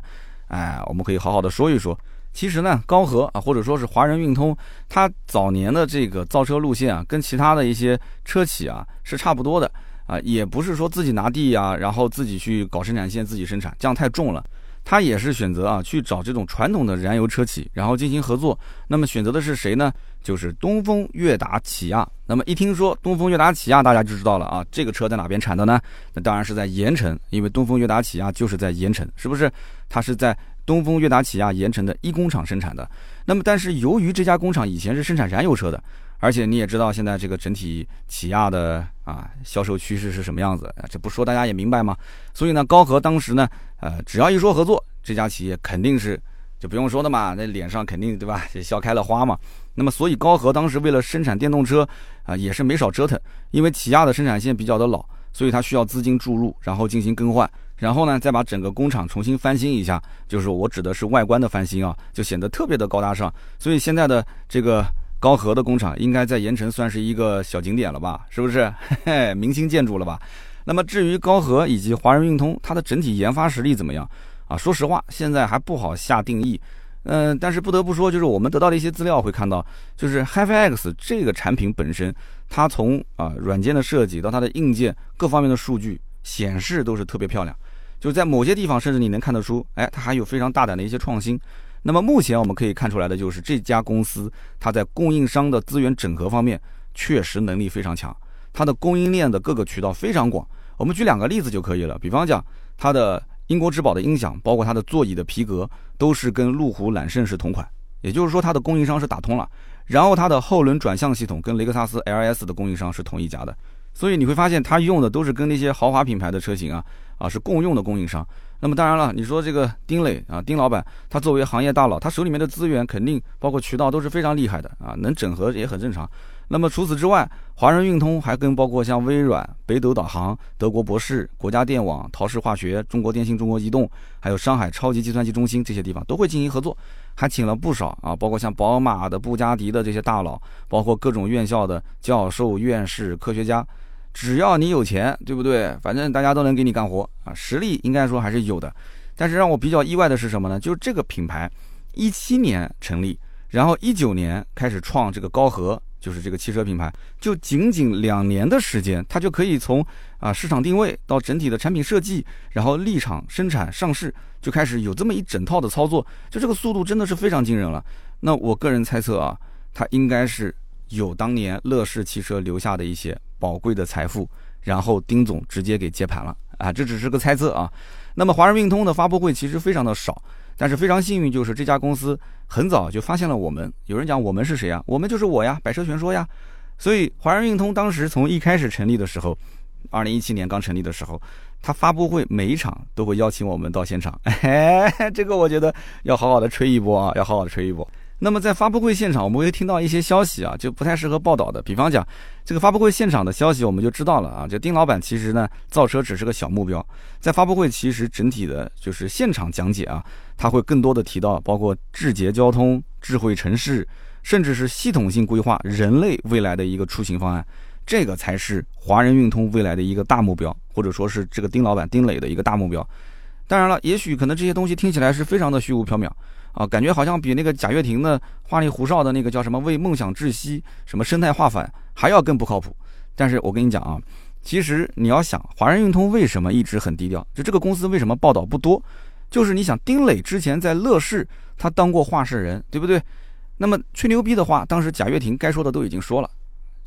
哎，我们可以好好的说一说。其实呢，高和啊，或者说是华人运通，它早年的这个造车路线啊，跟其他的一些车企啊是差不多的啊，也不是说自己拿地呀，然后自己去搞生产线自己生产，这样太重了。他也是选择啊去找这种传统的燃油车企，然后进行合作。那么选择的是谁呢？就是东风悦达起亚。那么一听说东风悦达起亚，大家就知道了啊，这个车在哪边产的呢？那当然是在盐城，因为东风悦达起亚就是在盐城，是不是？它是在。东风悦达起亚盐城的一工厂生产的，那么但是由于这家工厂以前是生产燃油车的，而且你也知道现在这个整体起亚的啊销售趋势是什么样子，这不说大家也明白吗？所以呢，高和当时呢，呃，只要一说合作，这家企业肯定是就不用说的嘛，那脸上肯定对吧，笑开了花嘛。那么所以高和当时为了生产电动车啊，也是没少折腾，因为起亚的生产线比较的老，所以它需要资金注入，然后进行更换。然后呢，再把整个工厂重新翻新一下，就是我指的是外观的翻新啊，就显得特别的高大上。所以现在的这个高和的工厂，应该在盐城算是一个小景点了吧？是不是？嘿嘿，明星建筑了吧？那么至于高和以及华人运通，它的整体研发实力怎么样啊？说实话，现在还不好下定义。嗯，但是不得不说，就是我们得到的一些资料会看到，就是 HiFi X 这个产品本身，它从啊软件的设计到它的硬件各方面的数据显示都是特别漂亮。就在某些地方，甚至你能看得出，哎，它还有非常大胆的一些创新。那么目前我们可以看出来的就是，这家公司它在供应商的资源整合方面确实能力非常强，它的供应链的各个渠道非常广。我们举两个例子就可以了，比方讲，它的英国之宝的音响，包括它的座椅的皮革，都是跟路虎揽胜是同款，也就是说它的供应商是打通了。然后它的后轮转向系统跟雷克萨斯 LS 的供应商是同一家的。所以你会发现，它用的都是跟那些豪华品牌的车型啊啊是共用的供应商。那么当然了，你说这个丁磊啊，丁老板，他作为行业大佬，他手里面的资源肯定包括渠道都是非常厉害的啊，能整合也很正常。那么除此之外，华人运通还跟包括像微软、北斗导航、德国博士、国家电网、陶氏化学、中国电信、中国移动，还有上海超级计算机中心这些地方都会进行合作，还请了不少啊，包括像宝马的、布加迪的这些大佬，包括各种院校的教授、院士、科学家。只要你有钱，对不对？反正大家都能给你干活啊，实力应该说还是有的。但是让我比较意外的是什么呢？就是这个品牌，一七年成立，然后一九年开始创这个高和，就是这个汽车品牌，就仅仅两年的时间，它就可以从啊市场定位到整体的产品设计，然后立场、生产、上市，就开始有这么一整套的操作，就这个速度真的是非常惊人了。那我个人猜测啊，它应该是有当年乐视汽车留下的一些宝贵的财富，然后丁总直接给接盘了啊，这只是个猜测啊。那么华人运通的发布会其实非常的少。但是非常幸运，就是这家公司很早就发现了我们。有人讲我们是谁啊？我们就是我呀，百车全说呀。所以华人运通当时从一开始成立的时候，二零一七年刚成立的时候，他发布会每一场都会邀请我们到现场。哎，这个我觉得要好好的吹一波啊，要好好的吹一波。那么在发布会现场，我们会听到一些消息啊，就不太适合报道的。比方讲，这个发布会现场的消息，我们就知道了啊。就丁老板其实呢，造车只是个小目标，在发布会其实整体的就是现场讲解啊，他会更多的提到包括智捷交通、智慧城市，甚至是系统性规划人类未来的一个出行方案，这个才是华人运通未来的一个大目标，或者说是这个丁老板丁磊的一个大目标。当然了，也许可能这些东西听起来是非常的虚无缥缈。啊，感觉好像比那个贾跃亭的花里胡哨的那个叫什么为梦想窒息，什么生态化反还要更不靠谱。但是我跟你讲啊，其实你要想华人运通为什么一直很低调，就这个公司为什么报道不多，就是你想丁磊之前在乐视他当过话事人，对不对？那么吹牛逼的话，当时贾跃亭该说的都已经说了。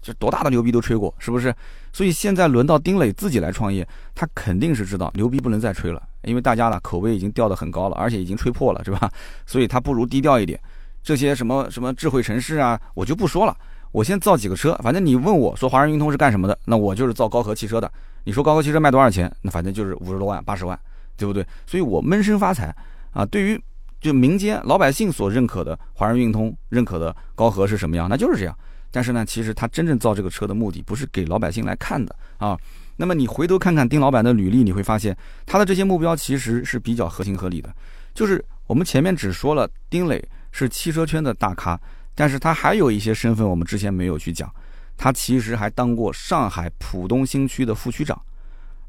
就多大的牛逼都吹过，是不是？所以现在轮到丁磊自己来创业，他肯定是知道牛逼不能再吹了，因为大家呢口碑已经掉得很高了，而且已经吹破了，是吧？所以他不如低调一点。这些什么什么智慧城市啊，我就不说了。我先造几个车，反正你问我说华人运通是干什么的，那我就是造高和汽车的。你说高和汽车卖多少钱？那反正就是五十多万、八十万，对不对？所以我闷声发财啊。对于就民间老百姓所认可的华人运通认可的高和是什么样？那就是这样。但是呢，其实他真正造这个车的目的不是给老百姓来看的啊。那么你回头看看丁老板的履历，你会发现他的这些目标其实是比较合情合理的。就是我们前面只说了丁磊是汽车圈的大咖，但是他还有一些身份我们之前没有去讲。他其实还当过上海浦东新区的副区长，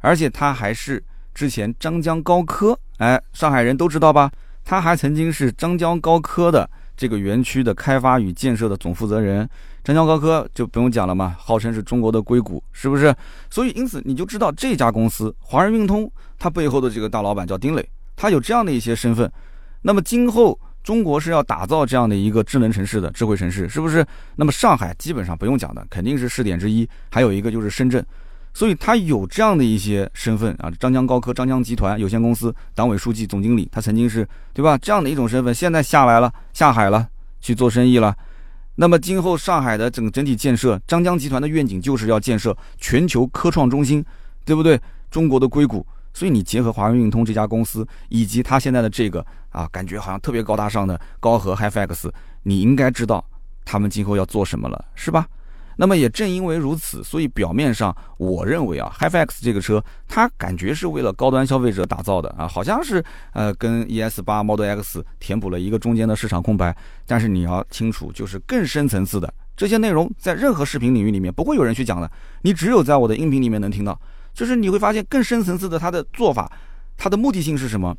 而且他还是之前张江高科，哎，上海人都知道吧？他还曾经是张江高科的这个园区的开发与建设的总负责人。张江高科就不用讲了嘛，号称是中国的硅谷，是不是？所以因此你就知道这家公司华人运通，它背后的这个大老板叫丁磊，他有这样的一些身份。那么今后中国是要打造这样的一个智能城市的智慧城市，是不是？那么上海基本上不用讲的，肯定是试点之一，还有一个就是深圳，所以他有这样的一些身份啊。张江高科张江集团有限公司党委书记、总经理，他曾经是对吧？这样的一种身份，现在下来了，下海了，去做生意了。那么今后上海的整整体建设，张江集团的愿景就是要建设全球科创中心，对不对？中国的硅谷。所以你结合华润运通这家公司，以及他现在的这个啊，感觉好像特别高大上的高和 HiFX，你应该知道他们今后要做什么了，是吧？那么也正因为如此，所以表面上我认为啊，HiFX 这个车它感觉是为了高端消费者打造的啊，好像是呃跟 ES 八 Model X 填补了一个中间的市场空白。但是你要清楚，就是更深层次的这些内容，在任何视频领域里面不会有人去讲的，你只有在我的音频里面能听到。就是你会发现更深层次的它的做法，它的目的性是什么？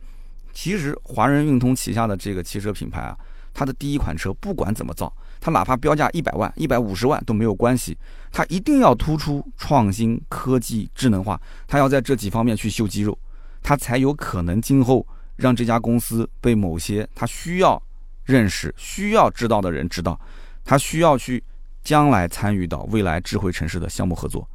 其实华人运通旗下的这个汽车品牌啊，它的第一款车不管怎么造。它哪怕标价一百万、一百五十万都没有关系，它一定要突出创新、科技、智能化，它要在这几方面去秀肌肉，它才有可能今后让这家公司被某些他需要认识、需要知道的人知道，他需要去将来参与到未来智慧城市的项目合作。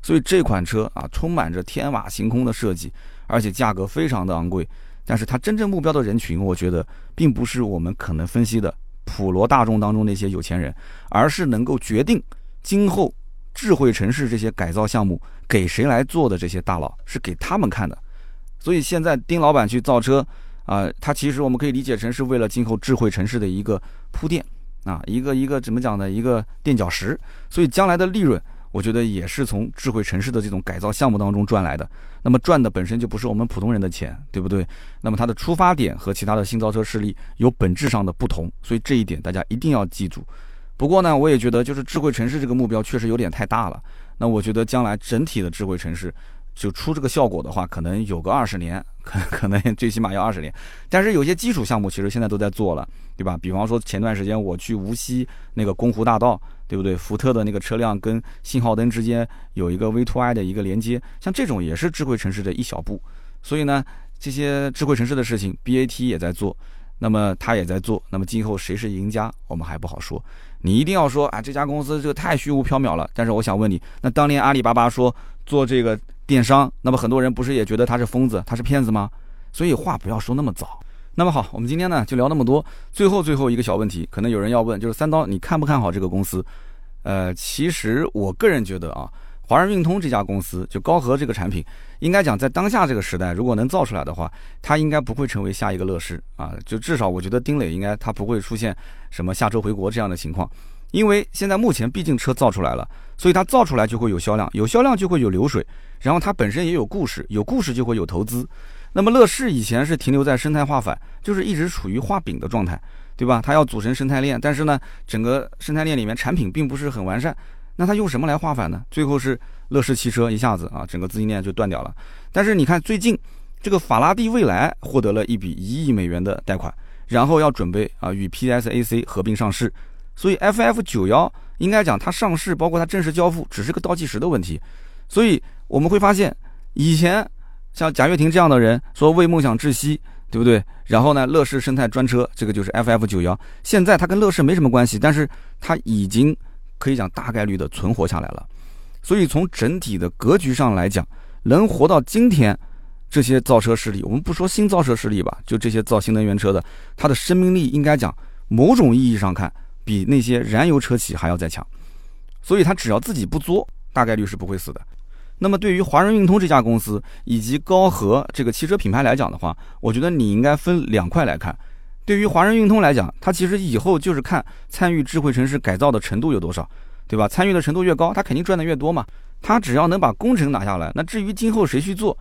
所以这款车啊，充满着天马行空的设计，而且价格非常的昂贵，但是它真正目标的人群，我觉得并不是我们可能分析的。普罗大众当中那些有钱人，而是能够决定今后智慧城市这些改造项目给谁来做的这些大佬，是给他们看的。所以现在丁老板去造车啊，他其实我们可以理解成是为了今后智慧城市的一个铺垫啊，一个一个怎么讲呢？一个垫脚石。所以将来的利润。我觉得也是从智慧城市的这种改造项目当中赚来的，那么赚的本身就不是我们普通人的钱，对不对？那么它的出发点和其他的新造车势力有本质上的不同，所以这一点大家一定要记住。不过呢，我也觉得就是智慧城市这个目标确实有点太大了。那我觉得将来整体的智慧城市就出这个效果的话，可能有个二十年，可 可能最起码要二十年。但是有些基础项目其实现在都在做了，对吧？比方说前段时间我去无锡那个宫湖大道，对不对？福特的那个车辆跟信号灯之间有一个 V2I 的一个连接，像这种也是智慧城市的一小步。所以呢，这些智慧城市的事情，BAT 也在做，那么他也在做，那么今后谁是赢家，我们还不好说。你一定要说啊，这家公司这个太虚无缥缈了。但是我想问你，那当年阿里巴巴说做这个电商，那么很多人不是也觉得他是疯子，他是骗子吗？所以话不要说那么早。那么好，我们今天呢就聊那么多。最后最后一个小问题，可能有人要问，就是三刀，你看不看好这个公司？呃，其实我个人觉得啊。华润运通这家公司，就高和这个产品，应该讲在当下这个时代，如果能造出来的话，它应该不会成为下一个乐视啊。就至少我觉得丁磊应该他不会出现什么下周回国这样的情况，因为现在目前毕竟车造出来了，所以它造出来就会有销量，有销量就会有流水，然后它本身也有故事，有故事就会有投资。那么乐视以前是停留在生态化反，就是一直处于画饼的状态，对吧？它要组成生态链，但是呢，整个生态链里面产品并不是很完善。那它用什么来画反呢？最后是乐视汽车一下子啊，整个资金链就断掉了。但是你看最近这个法拉第未来获得了一笔一亿美元的贷款，然后要准备啊与 PSAC 合并上市，所以 FF 九幺应该讲它上市，包括它正式交付，只是个倒计时的问题。所以我们会发现，以前像贾跃亭这样的人说为梦想窒息，对不对？然后呢，乐视生态专车这个就是 FF 九幺，现在它跟乐视没什么关系，但是它已经。可以讲大概率的存活下来了，所以从整体的格局上来讲，能活到今天，这些造车势力，我们不说新造车势力吧，就这些造新能源车的，它的生命力应该讲，某种意义上看，比那些燃油车企还要再强。所以他只要自己不作，大概率是不会死的。那么对于华润运通这家公司以及高和这个汽车品牌来讲的话，我觉得你应该分两块来看。对于华润运通来讲，它其实以后就是看参与智慧城市改造的程度有多少，对吧？参与的程度越高，它肯定赚的越多嘛。它只要能把工程拿下来，那至于今后谁去做，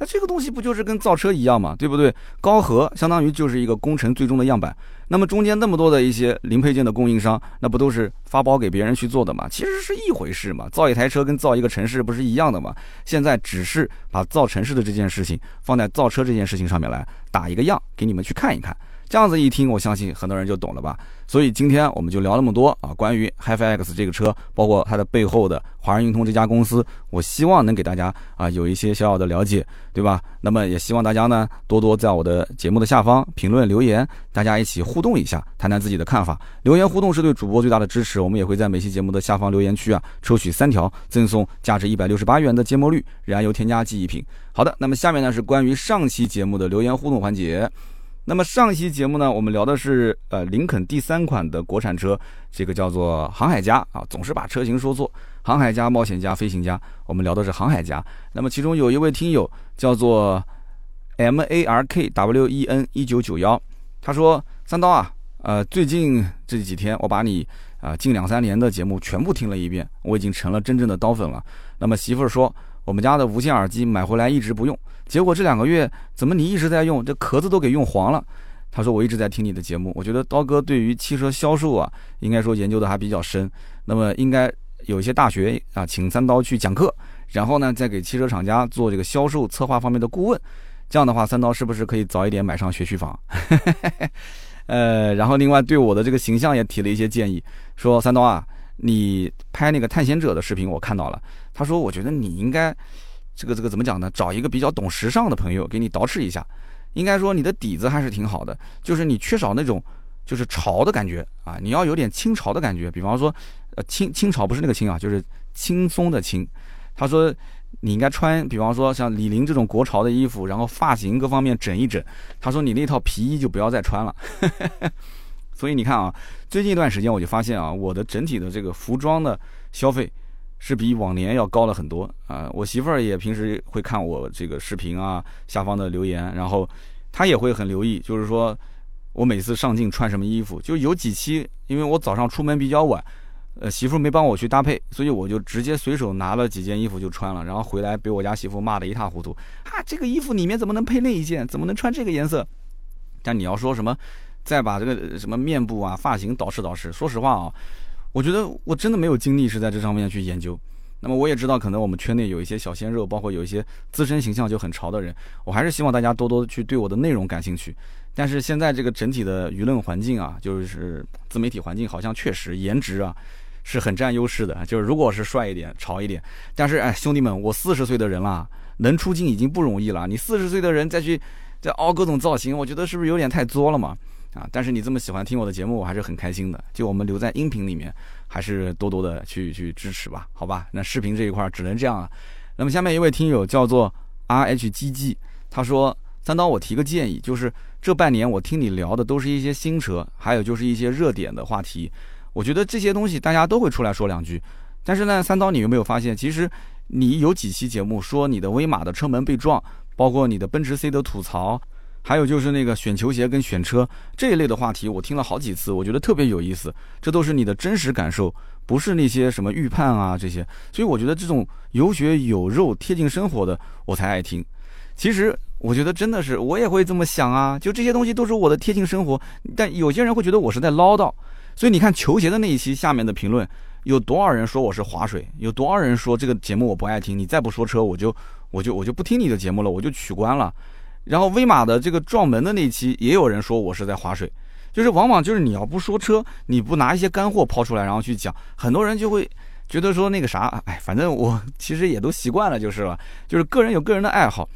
那这个东西不就是跟造车一样嘛，对不对？高和相当于就是一个工程最终的样板，那么中间那么多的一些零配件的供应商，那不都是发包给别人去做的嘛？其实是一回事嘛。造一台车跟造一个城市不是一样的嘛？现在只是把造城市的这件事情放在造车这件事情上面来打一个样，给你们去看一看。这样子一听，我相信很多人就懂了吧。所以今天我们就聊那么多啊，关于 HiFi X 这个车，包括它的背后的华润运通这家公司，我希望能给大家啊有一些小小的了解，对吧？那么也希望大家呢多多在我的节目的下方评论留言，大家一起互动一下，谈谈自己的看法。留言互动是对主播最大的支持，我们也会在每期节目的下方留言区啊抽取三条，赠送价值一百六十八元的芥末绿燃油添加剂一瓶。好的，那么下面呢是关于上期节目的留言互动环节。那么上一期节目呢，我们聊的是呃林肯第三款的国产车，这个叫做航海家啊，总是把车型说错，航海家、冒险家、飞行家，我们聊的是航海家。那么其中有一位听友叫做 M A R K W E N 一九九幺，他说三刀啊，呃最近这几天我把你啊近两三年的节目全部听了一遍，我已经成了真正的刀粉了。那么媳妇儿说。我们家的无线耳机买回来一直不用，结果这两个月怎么你一直在用，这壳子都给用黄了。他说我一直在听你的节目，我觉得刀哥对于汽车销售啊，应该说研究的还比较深。那么应该有一些大学啊，请三刀去讲课，然后呢再给汽车厂家做这个销售策划方面的顾问。这样的话，三刀是不是可以早一点买上学区房？呃，然后另外对我的这个形象也提了一些建议，说三刀啊。你拍那个探险者的视频，我看到了。他说：“我觉得你应该，这个这个怎么讲呢？找一个比较懂时尚的朋友给你捯饬一下。应该说你的底子还是挺好的，就是你缺少那种就是潮的感觉啊，你要有点清朝的感觉。比方说，呃，清清朝不是那个清啊，就是轻松的轻。他说你应该穿，比方说像李宁这种国潮的衣服，然后发型各方面整一整。他说你那套皮衣就不要再穿了。”所以你看啊，最近一段时间我就发现啊，我的整体的这个服装的消费是比往年要高了很多啊。我媳妇儿也平时会看我这个视频啊，下方的留言，然后她也会很留意，就是说我每次上镜穿什么衣服。就有几期，因为我早上出门比较晚，呃，媳妇没帮我去搭配，所以我就直接随手拿了几件衣服就穿了，然后回来被我家媳妇骂得一塌糊涂啊！这个衣服里面怎么能配那一件？怎么能穿这个颜色？但你要说什么？再把这个什么面部啊、发型捯饬捯饬。说实话啊，我觉得我真的没有精力是在这上面去研究。那么我也知道，可能我们圈内有一些小鲜肉，包括有一些自身形象就很潮的人，我还是希望大家多多去对我的内容感兴趣。但是现在这个整体的舆论环境啊，就是自媒体环境，好像确实颜值啊是很占优势的。就是如果是帅一点、潮一点，但是哎，兄弟们，我四十岁的人了，能出镜已经不容易了。你四十岁的人再去再凹各种造型，我觉得是不是有点太作了嘛？啊！但是你这么喜欢听我的节目，我还是很开心的。就我们留在音频里面，还是多多的去去支持吧，好吧？那视频这一块只能这样了。那么下面一位听友叫做 R H G G，他说：“三刀，我提个建议，就是这半年我听你聊的都是一些新车，还有就是一些热点的话题。我觉得这些东西大家都会出来说两句。但是呢，三刀，你有没有发现，其实你有几期节目说你的威马的车门被撞，包括你的奔驰 C 的吐槽。”还有就是那个选球鞋跟选车这一类的话题，我听了好几次，我觉得特别有意思。这都是你的真实感受，不是那些什么预判啊这些。所以我觉得这种有血有肉、贴近生活的，我才爱听。其实我觉得真的是，我也会这么想啊。就这些东西都是我的贴近生活，但有些人会觉得我是在唠叨。所以你看球鞋的那一期下面的评论，有多少人说我是划水？有多少人说这个节目我不爱听？你再不说车，我就我就我就不听你的节目了，我就取关了。然后威马的这个撞门的那期，也有人说我是在划水，就是往往就是你要不说车，你不拿一些干货抛出来，然后去讲，很多人就会觉得说那个啥，哎，反正我其实也都习惯了就是了，就是个人有个人的爱好。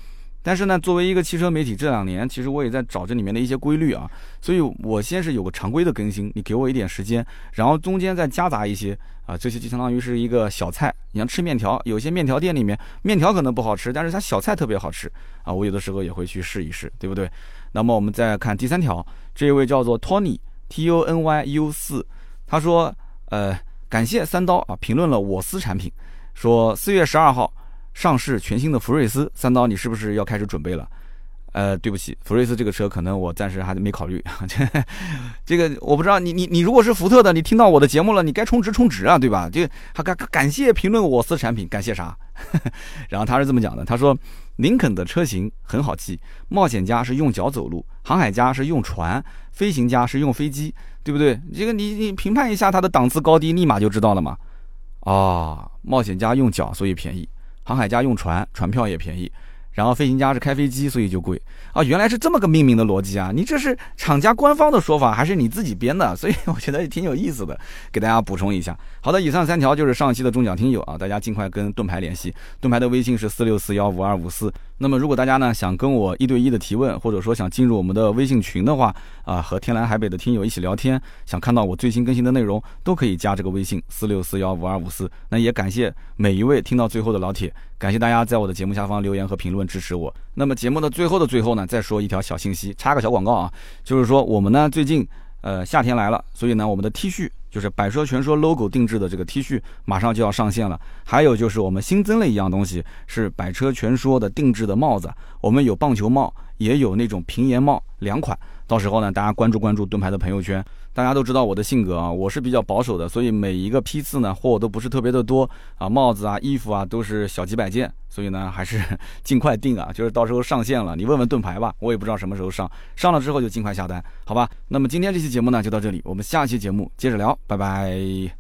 但是呢，作为一个汽车媒体，这两年其实我也在找这里面的一些规律啊，所以我先是有个常规的更新，你给我一点时间，然后中间再夹杂一些啊，这些就相当于是一个小菜。你像吃面条，有些面条店里面面条可能不好吃，但是它小菜特别好吃啊，我有的时候也会去试一试，对不对？那么我们再看第三条，这位叫做 Tony T O N Y U 四，他说，呃，感谢三刀啊，评论了我司产品，说四月十二号。上市全新的福睿斯三刀，你是不是要开始准备了？呃，对不起，福睿斯这个车可能我暂时还没考虑。这个我不知道，你你你如果是福特的，你听到我的节目了，你该充值充值啊，对吧？就还感感谢评论我司产品，感谢啥？然后他是这么讲的，他说林肯的车型很好记，冒险家是用脚走路，航海家是用船，飞行家是用飞机，对不对？这个你你评判一下它的档次高低，立马就知道了嘛。啊，冒险家用脚，所以便宜。航海家用船，船票也便宜。然后飞行家是开飞机，所以就贵啊！原来是这么个命名的逻辑啊！你这是厂家官方的说法，还是你自己编的？所以我觉得也挺有意思的，给大家补充一下。好的，以上三条就是上期的中奖听友啊，大家尽快跟盾牌联系，盾牌的微信是四六四幺五二五四。那么如果大家呢想跟我一对一的提问，或者说想进入我们的微信群的话啊，和天南海北的听友一起聊天，想看到我最新更新的内容，都可以加这个微信四六四幺五二五四。那也感谢每一位听到最后的老铁。感谢大家在我的节目下方留言和评论支持我。那么节目的最后的最后呢，再说一条小信息，插个小广告啊，就是说我们呢最近呃夏天来了，所以呢我们的 T 恤就是百车全说 logo 定制的这个 T 恤马上就要上线了。还有就是我们新增了一样东西，是百车全说的定制的帽子，我们有棒球帽，也有那种平檐帽两款。到时候呢，大家关注关注盾牌的朋友圈。大家都知道我的性格啊，我是比较保守的，所以每一个批次呢货都不是特别的多啊，帽子啊、衣服啊都是小几百件，所以呢还是尽快定啊，就是到时候上线了，你问问盾牌吧，我也不知道什么时候上，上了之后就尽快下单，好吧？那么今天这期节目呢就到这里，我们下期节目接着聊，拜拜。